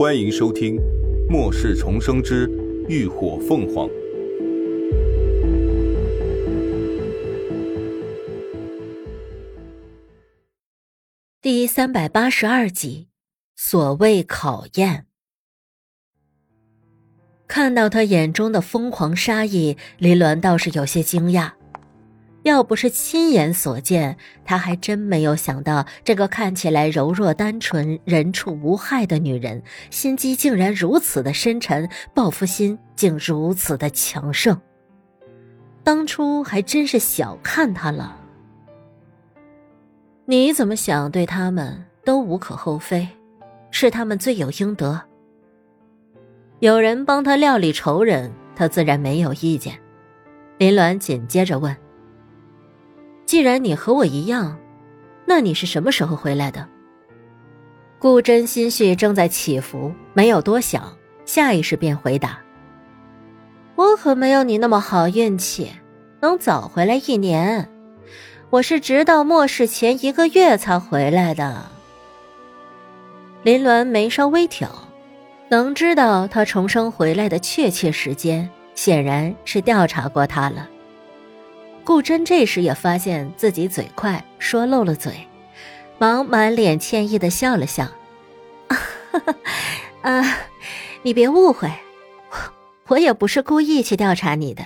欢迎收听《末世重生之浴火凤凰》第三百八十二集。所谓考验，看到他眼中的疯狂杀意，林鸾倒是有些惊讶。要不是亲眼所见，他还真没有想到，这个看起来柔弱单纯、人畜无害的女人，心机竟然如此的深沉，报复心竟如此的强盛。当初还真是小看她了。你怎么想对他们都无可厚非，是他们罪有应得。有人帮他料理仇人，他自然没有意见。林鸾紧接着问。既然你和我一样，那你是什么时候回来的？顾真心绪正在起伏，没有多想，下意识便回答：“我可没有你那么好运气，能早回来一年。我是直到末世前一个月才回来的。”林鸾眉梢微挑，能知道他重生回来的确切时间，显然是调查过他了。顾真这时也发现自己嘴快，说漏了嘴，忙满脸歉意的笑了笑：“ 啊，你别误会，我也不是故意去调查你的，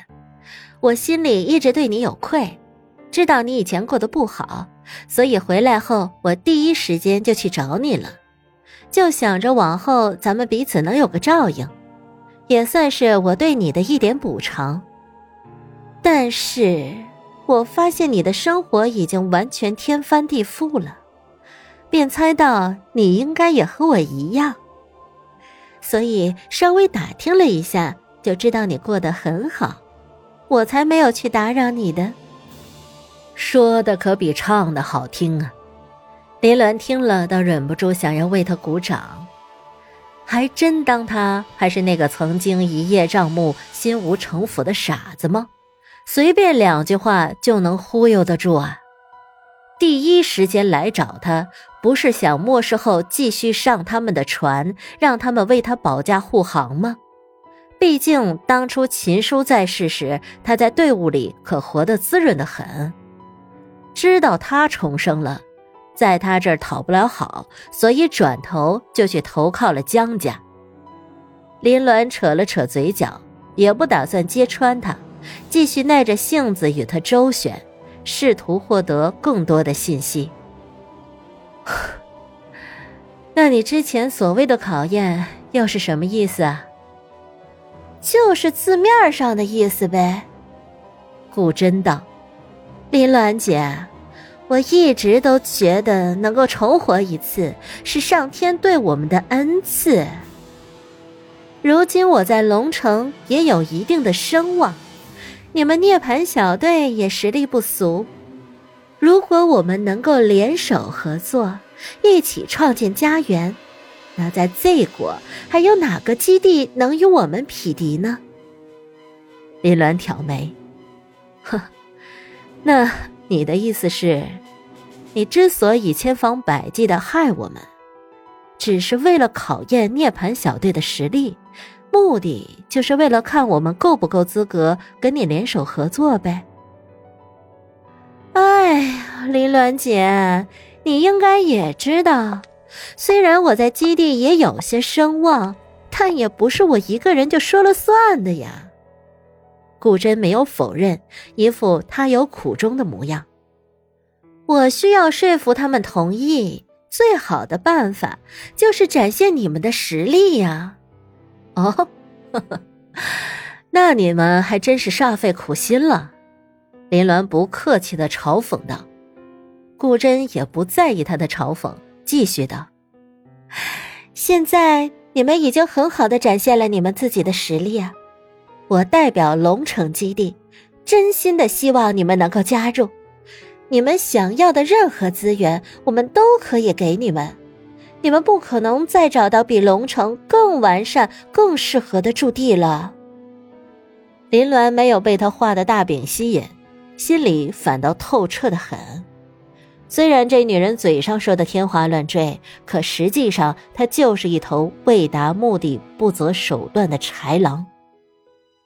我心里一直对你有愧，知道你以前过得不好，所以回来后我第一时间就去找你了，就想着往后咱们彼此能有个照应，也算是我对你的一点补偿。”但是，我发现你的生活已经完全天翻地覆了，便猜到你应该也和我一样，所以稍微打听了一下，就知道你过得很好，我才没有去打扰你的。说的可比唱的好听啊！林鸾听了，倒忍不住想要为他鼓掌，还真当他还是那个曾经一叶障目、心无城府的傻子吗？随便两句话就能忽悠得住啊！第一时间来找他，不是想末世后继续上他们的船，让他们为他保驾护航吗？毕竟当初秦叔在世时，他在队伍里可活得滋润的很。知道他重生了，在他这儿讨不了好，所以转头就去投靠了江家。林鸾扯了扯嘴角，也不打算揭穿他。继续耐着性子与他周旋，试图获得更多的信息。那你之前所谓的考验又是什么意思啊？就是字面上的意思呗。顾真道：“林鸾姐，我一直都觉得能够重活一次是上天对我们的恩赐。如今我在龙城也有一定的声望。”你们涅槃小队也实力不俗，如果我们能够联手合作，一起创建家园，那在 Z 国还有哪个基地能与我们匹敌呢？林鸾挑眉，呵，那你的意思是，你之所以千方百计的害我们，只是为了考验涅槃小队的实力？目的就是为了看我们够不够资格跟你联手合作呗。哎呀，林鸾姐，你应该也知道，虽然我在基地也有些声望，但也不是我一个人就说了算的呀。顾真没有否认，一副他有苦衷的模样。我需要说服他们同意，最好的办法就是展现你们的实力呀。哦，呵呵，那你们还真是煞费苦心了。林鸾不客气的嘲讽道。顾真也不在意他的嘲讽，继续道：“现在你们已经很好的展现了你们自己的实力啊！我代表龙城基地，真心的希望你们能够加入。你们想要的任何资源，我们都可以给你们。”你们不可能再找到比龙城更完善、更适合的驻地了。林鸾没有被他画的大饼吸引，心里反倒透彻的很。虽然这女人嘴上说的天花乱坠，可实际上她就是一头为达目的不择手段的豺狼。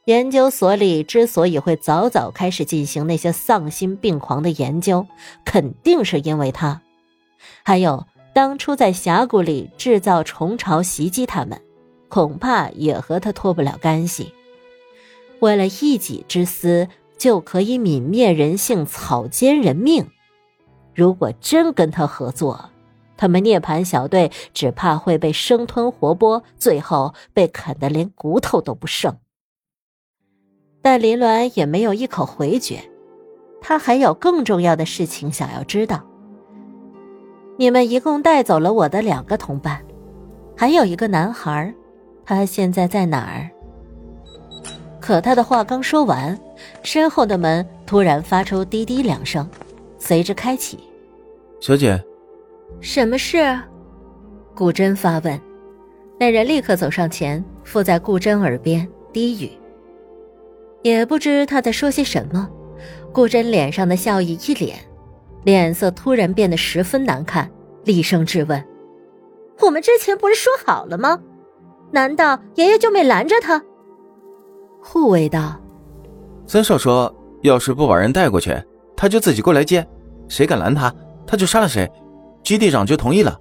研究所里之所以会早早开始进行那些丧心病狂的研究，肯定是因为他。还有当初在峡谷里制造虫巢袭击他们，恐怕也和他脱不了干系。为了一己之私，就可以泯灭人性、草菅人命。如果真跟他合作，他们涅槃小队只怕会被生吞活剥，最后被啃得连骨头都不剩。但林鸾也没有一口回绝，他还有更重要的事情想要知道。你们一共带走了我的两个同伴，还有一个男孩，他现在在哪儿？可他的话刚说完，身后的门突然发出滴滴两声，随之开启。小姐，什么事？顾真发问。那人立刻走上前，附在顾真耳边低语。也不知他在说些什么，顾真脸上的笑意一敛，脸色突然变得十分难看，厉声质问：“我们之前不是说好了吗？难道爷爷就没拦着他？”护卫道：“三少说，要是不把人带过去，他就自己过来接，谁敢拦他，他就杀了谁。基地长就同意了。”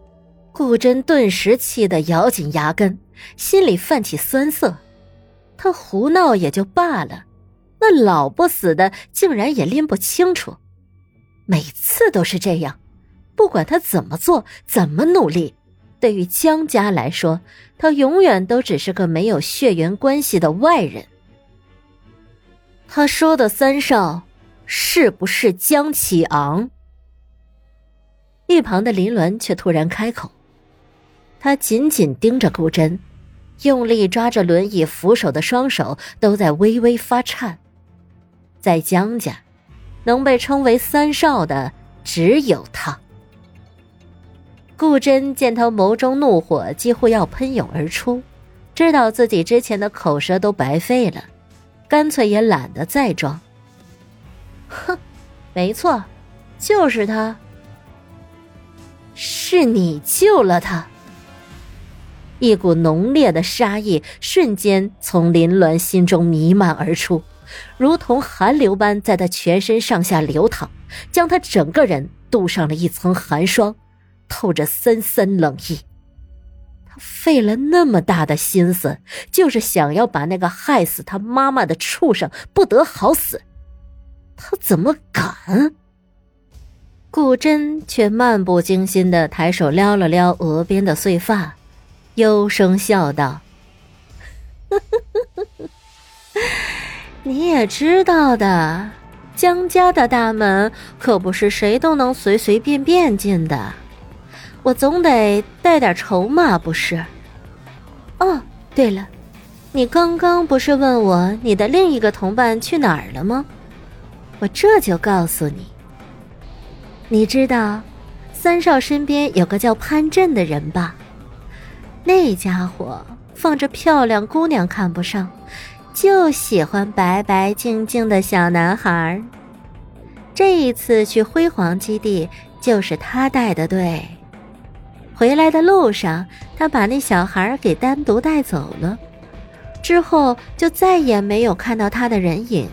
顾真顿时气得咬紧牙根，心里泛起酸涩。他胡闹也就罢了。那老不死的竟然也拎不清楚，每次都是这样，不管他怎么做，怎么努力，对于江家来说，他永远都只是个没有血缘关系的外人。他说的三少，是不是江启昂？一旁的林鸾却突然开口，他紧紧盯着顾真，用力抓着轮椅扶手的双手都在微微发颤。在江家，能被称为三少的只有他。顾真见他眸中怒火几乎要喷涌而出，知道自己之前的口舌都白费了，干脆也懒得再装。哼，没错，就是他。是你救了他。一股浓烈的杀意瞬间从林鸾心中弥漫而出。如同寒流般在他全身上下流淌，将他整个人镀上了一层寒霜，透着森森冷意。他费了那么大的心思，就是想要把那个害死他妈妈的畜生不得好死，他怎么敢？顾真却漫不经心的抬手撩了撩额边的碎发，幽声笑道：“呵呵。”你也知道的，江家的大门可不是谁都能随随便便进的，我总得带点筹码不是？哦，对了，你刚刚不是问我你的另一个同伴去哪儿了吗？我这就告诉你。你知道三少身边有个叫潘振的人吧？那家伙放着漂亮姑娘看不上。就喜欢白白净净的小男孩。这一次去辉煌基地就是他带的队。回来的路上，他把那小孩给单独带走了，之后就再也没有看到他的人影。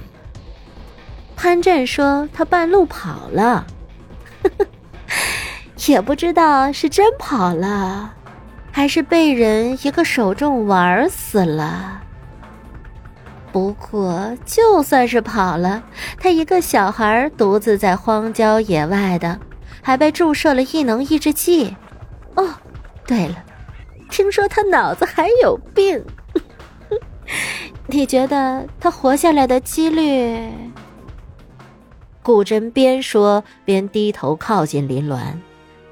潘振说他半路跑了，也不知道是真跑了，还是被人一个手重玩死了。不过，就算是跑了，他一个小孩独自在荒郊野外的，还被注射了异能抑制剂。哦，对了，听说他脑子还有病。你觉得他活下来的几率？顾真边说边低头靠近林鸾，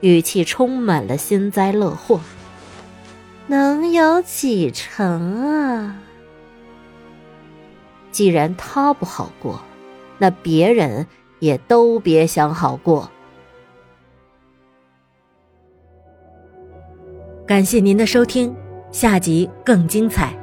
语气充满了幸灾乐祸。能有几成啊？既然他不好过，那别人也都别想好过。感谢您的收听，下集更精彩。